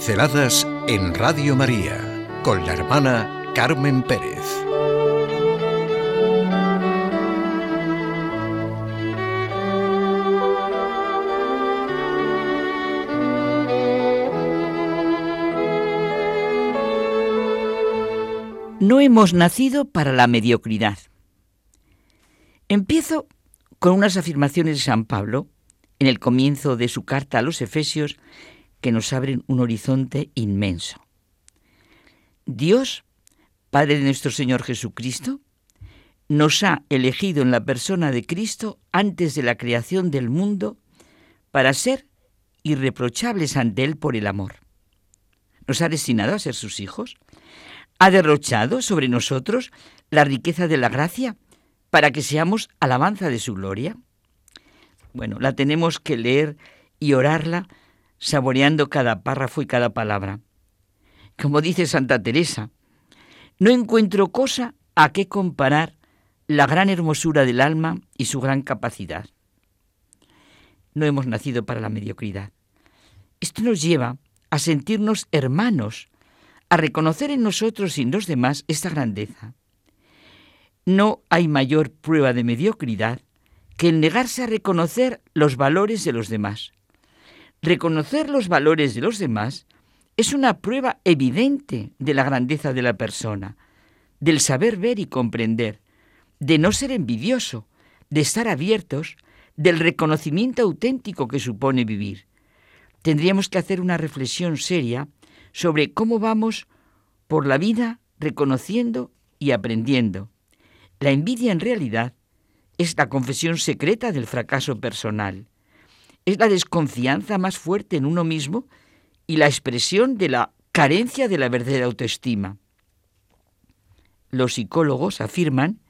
Pinceladas en Radio María con la hermana Carmen Pérez. No hemos nacido para la mediocridad. Empiezo con unas afirmaciones de San Pablo en el comienzo de su carta a los Efesios que nos abren un horizonte inmenso. Dios, Padre de nuestro Señor Jesucristo, nos ha elegido en la persona de Cristo antes de la creación del mundo para ser irreprochables ante Él por el amor. Nos ha destinado a ser sus hijos. Ha derrochado sobre nosotros la riqueza de la gracia para que seamos alabanza de su gloria. Bueno, la tenemos que leer y orarla saboreando cada párrafo y cada palabra. Como dice Santa Teresa, no encuentro cosa a qué comparar la gran hermosura del alma y su gran capacidad. No hemos nacido para la mediocridad. Esto nos lleva a sentirnos hermanos, a reconocer en nosotros y en los demás esta grandeza. No hay mayor prueba de mediocridad que el negarse a reconocer los valores de los demás. Reconocer los valores de los demás es una prueba evidente de la grandeza de la persona, del saber ver y comprender, de no ser envidioso, de estar abiertos, del reconocimiento auténtico que supone vivir. Tendríamos que hacer una reflexión seria sobre cómo vamos por la vida reconociendo y aprendiendo. La envidia en realidad es la confesión secreta del fracaso personal. Es la desconfianza más fuerte en uno mismo y la expresión de la carencia de la verdadera autoestima. Los psicólogos afirman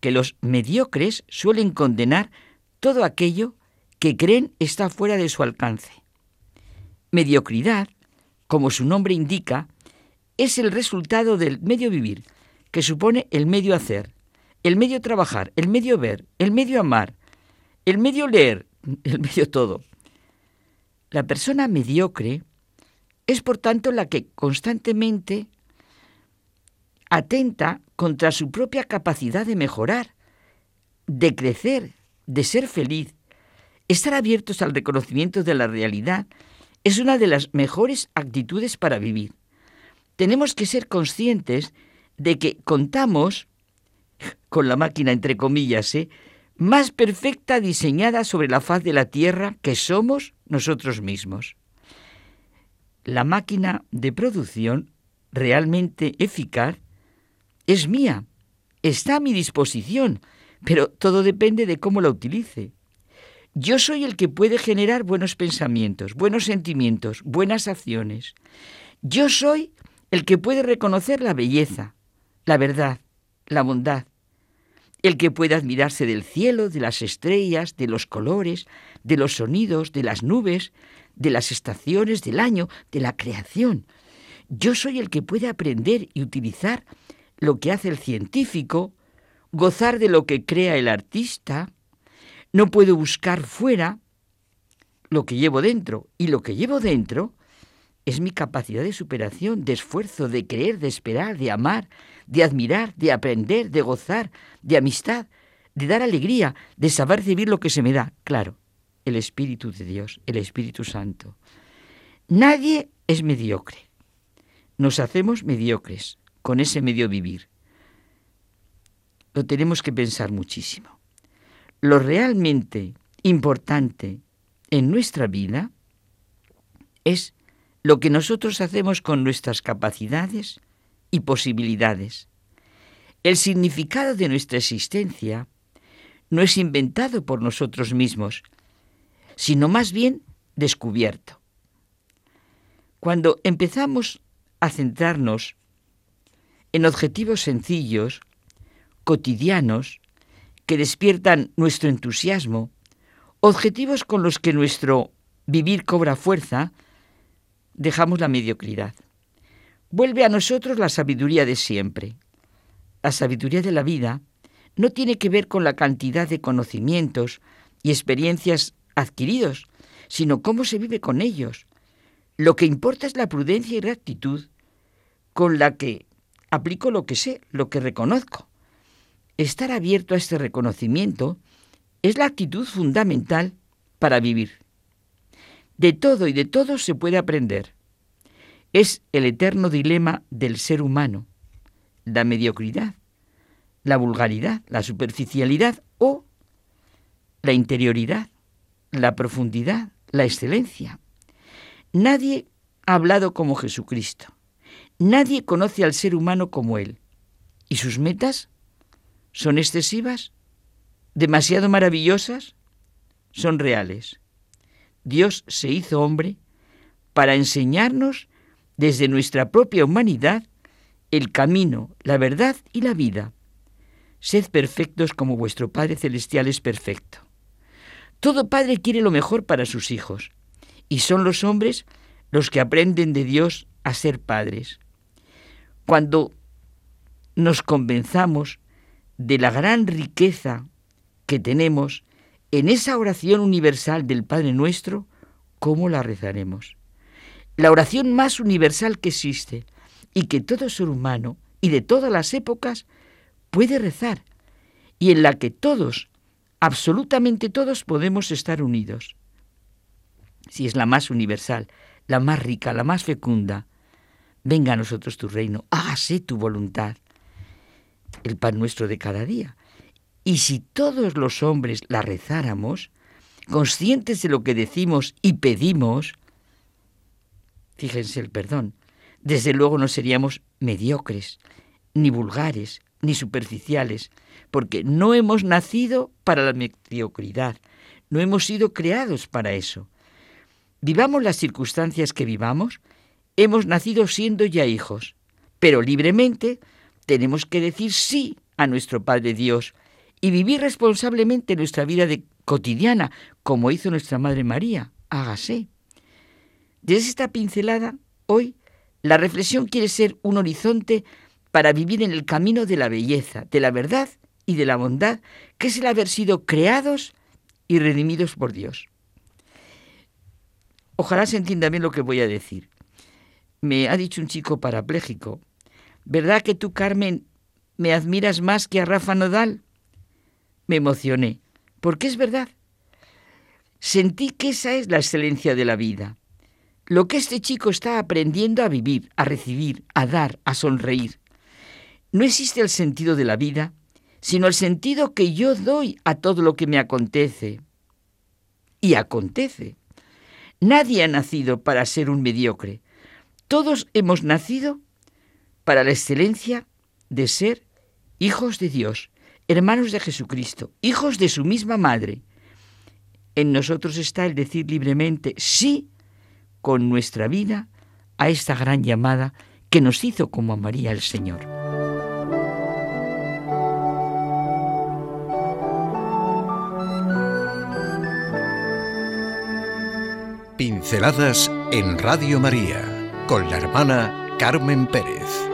que los mediocres suelen condenar todo aquello que creen está fuera de su alcance. Mediocridad, como su nombre indica, es el resultado del medio vivir, que supone el medio hacer, el medio trabajar, el medio ver, el medio amar, el medio leer, el medio todo. La persona mediocre es por tanto la que constantemente atenta contra su propia capacidad de mejorar, de crecer, de ser feliz. Estar abiertos al reconocimiento de la realidad es una de las mejores actitudes para vivir. Tenemos que ser conscientes de que contamos con la máquina, entre comillas, ¿eh? Más perfecta diseñada sobre la faz de la tierra que somos nosotros mismos. La máquina de producción realmente eficaz es mía, está a mi disposición, pero todo depende de cómo la utilice. Yo soy el que puede generar buenos pensamientos, buenos sentimientos, buenas acciones. Yo soy el que puede reconocer la belleza, la verdad, la bondad, el que puede admirarse del cielo, de las estrellas, de los colores, de los sonidos, de las nubes, de las estaciones del año, de la creación. Yo soy el que puede aprender y utilizar lo que hace el científico, gozar de lo que crea el artista. No puedo buscar fuera lo que llevo dentro. Y lo que llevo dentro es mi capacidad de superación, de esfuerzo, de creer, de esperar, de amar, de admirar, de aprender, de gozar, de amistad, de dar alegría, de saber recibir lo que se me da. Claro, el Espíritu de Dios, el Espíritu Santo. Nadie es mediocre. Nos hacemos mediocres con ese medio vivir. Lo tenemos que pensar muchísimo. Lo realmente importante en nuestra vida es lo que nosotros hacemos con nuestras capacidades y posibilidades. El significado de nuestra existencia no es inventado por nosotros mismos, sino más bien descubierto. Cuando empezamos a centrarnos en objetivos sencillos, cotidianos, que despiertan nuestro entusiasmo, objetivos con los que nuestro vivir cobra fuerza, dejamos la mediocridad. Vuelve a nosotros la sabiduría de siempre. La sabiduría de la vida no tiene que ver con la cantidad de conocimientos y experiencias adquiridos, sino cómo se vive con ellos. Lo que importa es la prudencia y rectitud con la que aplico lo que sé, lo que reconozco. Estar abierto a este reconocimiento es la actitud fundamental para vivir. De todo y de todo se puede aprender. Es el eterno dilema del ser humano, la mediocridad, la vulgaridad, la superficialidad o la interioridad, la profundidad, la excelencia. Nadie ha hablado como Jesucristo. Nadie conoce al ser humano como Él. ¿Y sus metas? ¿Son excesivas? ¿Demasiado maravillosas? Son reales. Dios se hizo hombre para enseñarnos desde nuestra propia humanidad el camino, la verdad y la vida. Sed perfectos como vuestro Padre Celestial es perfecto. Todo padre quiere lo mejor para sus hijos, y son los hombres los que aprenden de Dios a ser padres. Cuando nos convenzamos de la gran riqueza que tenemos en esa oración universal del Padre nuestro, ¿cómo la rezaremos? La oración más universal que existe y que todo ser humano y de todas las épocas puede rezar y en la que todos, absolutamente todos, podemos estar unidos. Si es la más universal, la más rica, la más fecunda, venga a nosotros tu reino, hágase tu voluntad, el pan nuestro de cada día. Y si todos los hombres la rezáramos, conscientes de lo que decimos y pedimos, fíjense el perdón, desde luego no seríamos mediocres, ni vulgares, ni superficiales, porque no hemos nacido para la mediocridad, no hemos sido creados para eso. Vivamos las circunstancias que vivamos, hemos nacido siendo ya hijos, pero libremente tenemos que decir sí a nuestro Padre Dios y vivir responsablemente nuestra vida de cotidiana, como hizo nuestra Madre María. Hágase. Desde esta pincelada, hoy, la reflexión quiere ser un horizonte para vivir en el camino de la belleza, de la verdad y de la bondad, que es el haber sido creados y redimidos por Dios. Ojalá se entienda bien lo que voy a decir. Me ha dicho un chico parapléjico, ¿verdad que tú, Carmen, me admiras más que a Rafa Nodal? Me emocioné, porque es verdad. Sentí que esa es la excelencia de la vida. Lo que este chico está aprendiendo a vivir, a recibir, a dar, a sonreír. No existe el sentido de la vida, sino el sentido que yo doy a todo lo que me acontece. Y acontece. Nadie ha nacido para ser un mediocre. Todos hemos nacido para la excelencia de ser hijos de Dios, hermanos de Jesucristo, hijos de su misma madre. En nosotros está el decir libremente sí con nuestra vida a esta gran llamada que nos hizo como a María el Señor. Pinceladas en Radio María con la hermana Carmen Pérez.